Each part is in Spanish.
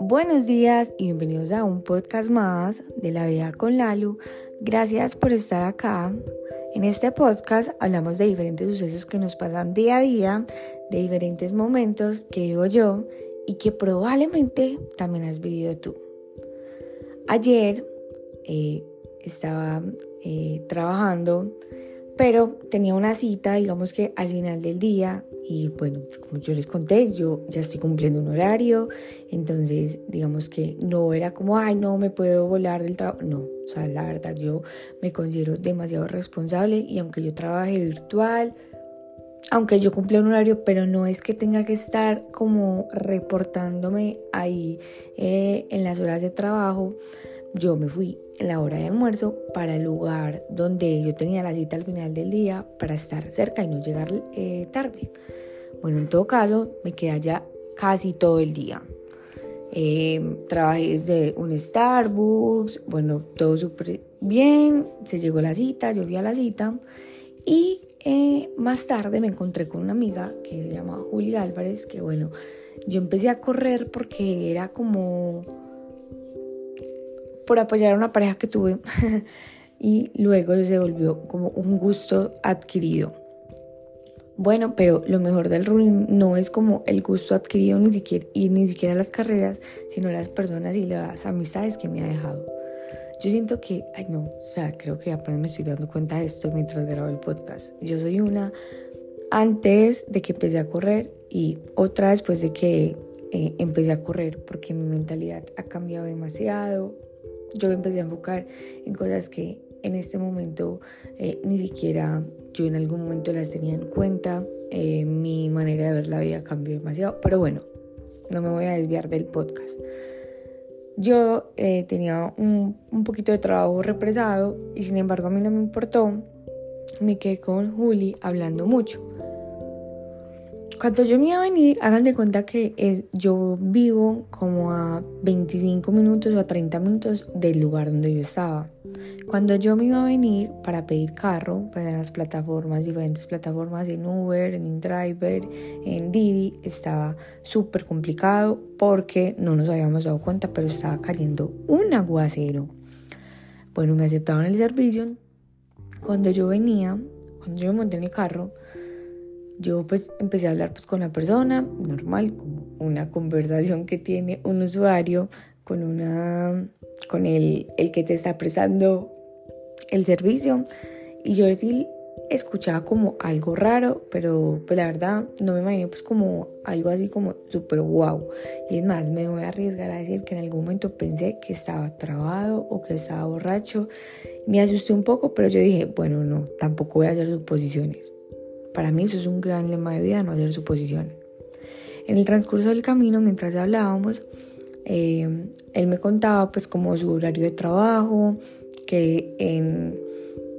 Buenos días y bienvenidos a un podcast más de la vida con Lalu. Gracias por estar acá. En este podcast hablamos de diferentes sucesos que nos pasan día a día, de diferentes momentos que vivo yo y que probablemente también has vivido tú. Ayer eh, estaba eh, trabajando, pero tenía una cita, digamos que al final del día, y bueno, como yo les conté, yo ya estoy cumpliendo un horario, entonces digamos que no era como, ay, no me puedo volar del trabajo. No, o sea, la verdad yo me considero demasiado responsable y aunque yo trabaje virtual, aunque yo cumpla un horario, pero no es que tenga que estar como reportándome ahí eh, en las horas de trabajo, yo me fui en la hora de almuerzo para el lugar donde yo tenía la cita al final del día para estar cerca y no llegar eh, tarde. Bueno, en todo caso, me quedé allá casi todo el día. Eh, trabajé desde un Starbucks, bueno, todo súper bien, se llegó la cita, yo fui a la cita y eh, más tarde me encontré con una amiga que se llama Julia Álvarez, que bueno, yo empecé a correr porque era como por apoyar a una pareja que tuve y luego se volvió como un gusto adquirido. Bueno, pero lo mejor del running no es como el gusto adquirido ni siquiera y ni siquiera las carreras, sino las personas y las amistades que me ha dejado. Yo siento que, ay no, o sea, creo que apenas me estoy dando cuenta de esto mientras grabo el podcast. Yo soy una antes de que empecé a correr y otra después de que eh, empecé a correr, porque mi mentalidad ha cambiado demasiado. Yo empecé a enfocar en cosas que en este momento eh, ni siquiera yo en algún momento las tenía en cuenta. Eh, mi manera de ver la vida cambió demasiado. Pero bueno, no me voy a desviar del podcast. Yo eh, tenía un, un, poquito de trabajo represado y sin embargo a mí no me importó. Me quedé con Juli hablando mucho. Cuando yo me iba a venir, hagan de cuenta que es, yo vivo como a 25 minutos o a 30 minutos del lugar donde yo estaba. Cuando yo me iba a venir para pedir carro para las plataformas, diferentes plataformas en Uber, en InDriver, en Didi, estaba súper complicado porque no nos habíamos dado cuenta, pero estaba cayendo un aguacero. Bueno, me aceptaron el servicio. Cuando yo venía, cuando yo me monté en el carro, yo pues empecé a hablar pues con la persona, normal, como una conversación que tiene un usuario con una con el, el que te está prestando el servicio y yo sí escuchaba como algo raro, pero pues la verdad no me imaginé pues como algo así como súper wow. Y es más, me voy a arriesgar a decir que en algún momento pensé que estaba trabado o que estaba borracho. Me asusté un poco, pero yo dije, bueno, no, tampoco voy a hacer suposiciones. Para mí eso es un gran lema de vida, no hacer suposiciones. En el transcurso del camino, mientras hablábamos, eh, él me contaba pues como su horario de trabajo, que en,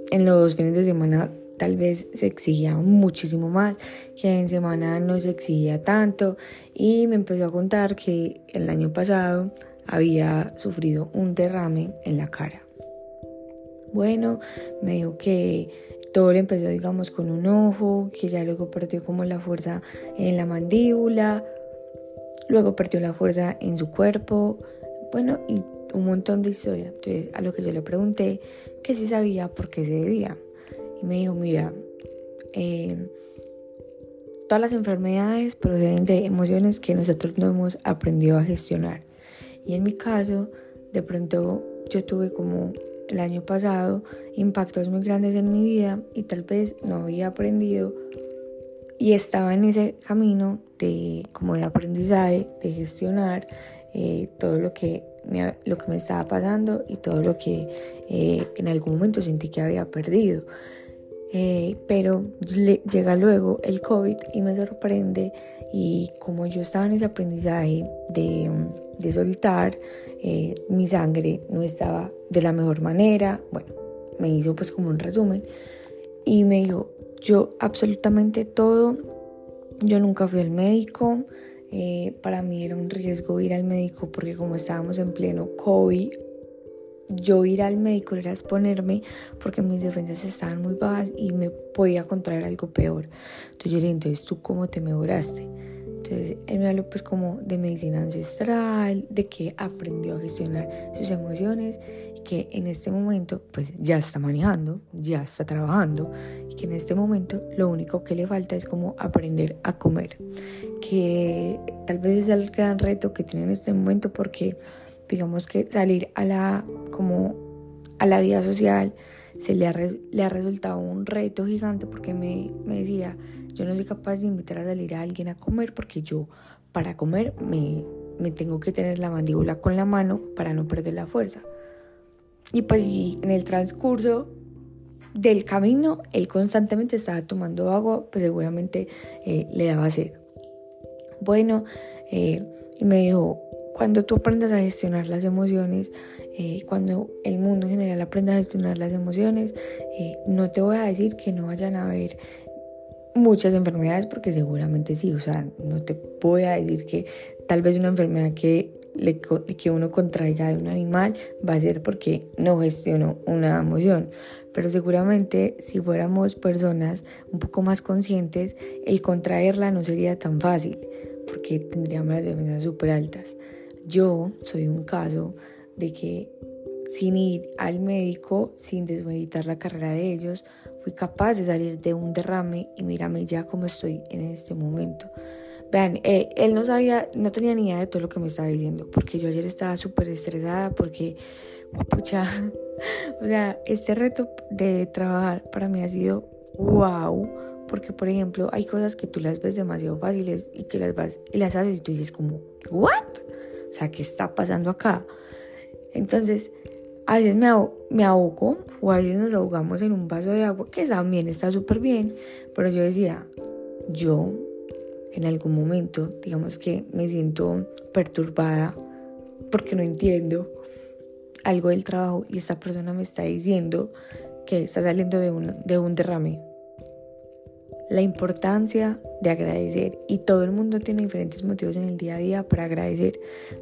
en los fines de semana tal vez se exigía muchísimo más, que en semana no se exigía tanto y me empezó a contar que el año pasado había sufrido un derrame en la cara. Bueno, me dijo que todo empezó, digamos, con un ojo, que ya luego perdió como la fuerza en la mandíbula, luego perdió la fuerza en su cuerpo, bueno, y un montón de historias. Entonces, a lo que yo le pregunté, que si sabía por qué se debía. Y me dijo, mira, eh, todas las enfermedades proceden de emociones que nosotros no hemos aprendido a gestionar. Y en mi caso, de pronto yo tuve como el año pasado impactos muy grandes en mi vida y tal vez no había aprendido y estaba en ese camino de como de aprendizaje, de gestionar eh, todo lo que, me, lo que me estaba pasando y todo lo que eh, en algún momento sentí que había perdido. Eh, pero llega luego el COVID y me sorprende y como yo estaba en ese aprendizaje de, de soltar, eh, mi sangre no estaba de la mejor manera. Bueno, me hizo pues como un resumen y me dijo, yo absolutamente todo, yo nunca fui al médico, eh, para mí era un riesgo ir al médico porque como estábamos en pleno COVID, yo ir al médico era exponerme porque mis defensas estaban muy bajas y me podía contraer algo peor. Entonces yo le dije, entonces tú cómo te mejoraste. Entonces él me habló pues como de medicina ancestral, de que aprendió a gestionar sus emociones que en este momento pues ya está manejando, ya está trabajando y que en este momento lo único que le falta es como aprender a comer. Que tal vez es el gran reto que tiene en este momento porque digamos que salir a la, como a la vida social se le ha, le ha resultado un reto gigante porque me, me decía, yo no soy capaz de invitar a salir a alguien a comer porque yo para comer me, me tengo que tener la mandíbula con la mano para no perder la fuerza. Y pues en el transcurso del camino, él constantemente estaba tomando agua, pues seguramente eh, le daba sed. Bueno, eh, y me dijo, cuando tú aprendas a gestionar las emociones, eh, cuando el mundo en general aprenda a gestionar las emociones, eh, no te voy a decir que no vayan a haber muchas enfermedades, porque seguramente sí, o sea, no te voy a decir que tal vez una enfermedad que, que uno contraiga de un animal va a ser porque no gestionó una emoción, pero seguramente si fuéramos personas un poco más conscientes, el contraerla no sería tan fácil, porque tendríamos las defensas súper altas. Yo soy un caso de que sin ir al médico, sin desmeditar la carrera de ellos, fui capaz de salir de un derrame y mírame ya como estoy en este momento. Vean, eh, él no sabía, no tenía ni idea de todo lo que me estaba diciendo, porque yo ayer estaba súper estresada, porque, pucha, o sea, este reto de trabajar para mí ha sido wow, porque por ejemplo hay cosas que tú las ves demasiado fáciles y que las vas y las haces y tú dices como, ¿what? O sea, ¿qué está pasando acá? Entonces, a veces me, me ahogo o a veces nos ahogamos en un vaso de agua, que también está súper bien, pero yo decía, yo en algún momento, digamos que me siento perturbada porque no entiendo algo del trabajo y esta persona me está diciendo que está saliendo de un, de un derrame la importancia de agradecer. Y todo el mundo tiene diferentes motivos en el día a día para agradecer,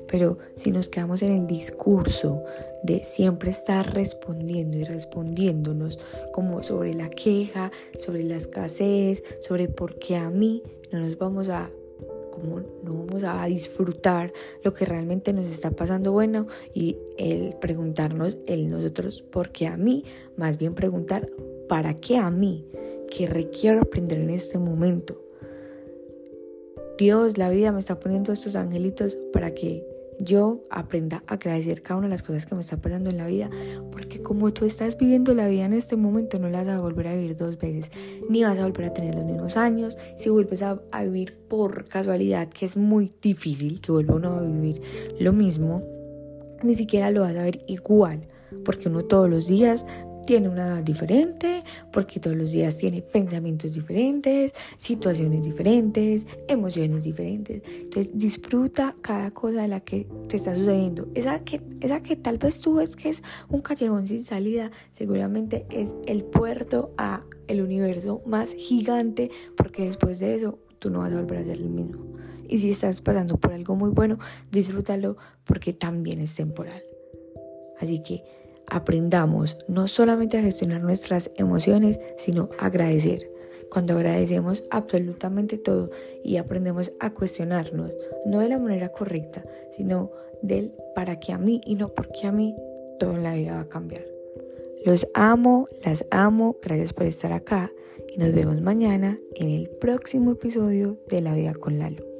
pero si nos quedamos en el discurso de siempre estar respondiendo y respondiéndonos como sobre la queja, sobre la escasez, sobre por qué a mí no nos vamos a como no vamos a disfrutar lo que realmente nos está pasando bueno y el preguntarnos el nosotros por qué a mí, más bien preguntar para qué a mí que requiero aprender en este momento. Dios, la vida me está poniendo estos angelitos para que yo aprenda a agradecer cada una de las cosas que me está pasando en la vida, porque como tú estás viviendo la vida en este momento, no la vas a volver a vivir dos veces, ni vas a volver a tener los mismos años. Si vuelves a, a vivir por casualidad, que es muy difícil que vuelva uno a vivir lo mismo, ni siquiera lo vas a ver igual, porque uno todos los días tiene una edad diferente, porque todos los días tiene pensamientos diferentes, situaciones diferentes, emociones diferentes. Entonces disfruta cada cosa de la que te está sucediendo. Esa que, esa que tal vez tú ves que es un callejón sin salida, seguramente es el puerto a el universo más gigante, porque después de eso tú no vas a volver a ser el mismo. Y si estás pasando por algo muy bueno, disfrútalo porque también es temporal. Así que aprendamos no solamente a gestionar nuestras emociones, sino a agradecer. Cuando agradecemos absolutamente todo y aprendemos a cuestionarnos, no de la manera correcta, sino del para qué a mí y no por qué a mí, todo en la vida va a cambiar. Los amo, las amo, gracias por estar acá y nos vemos mañana en el próximo episodio de La Vida con Lalo.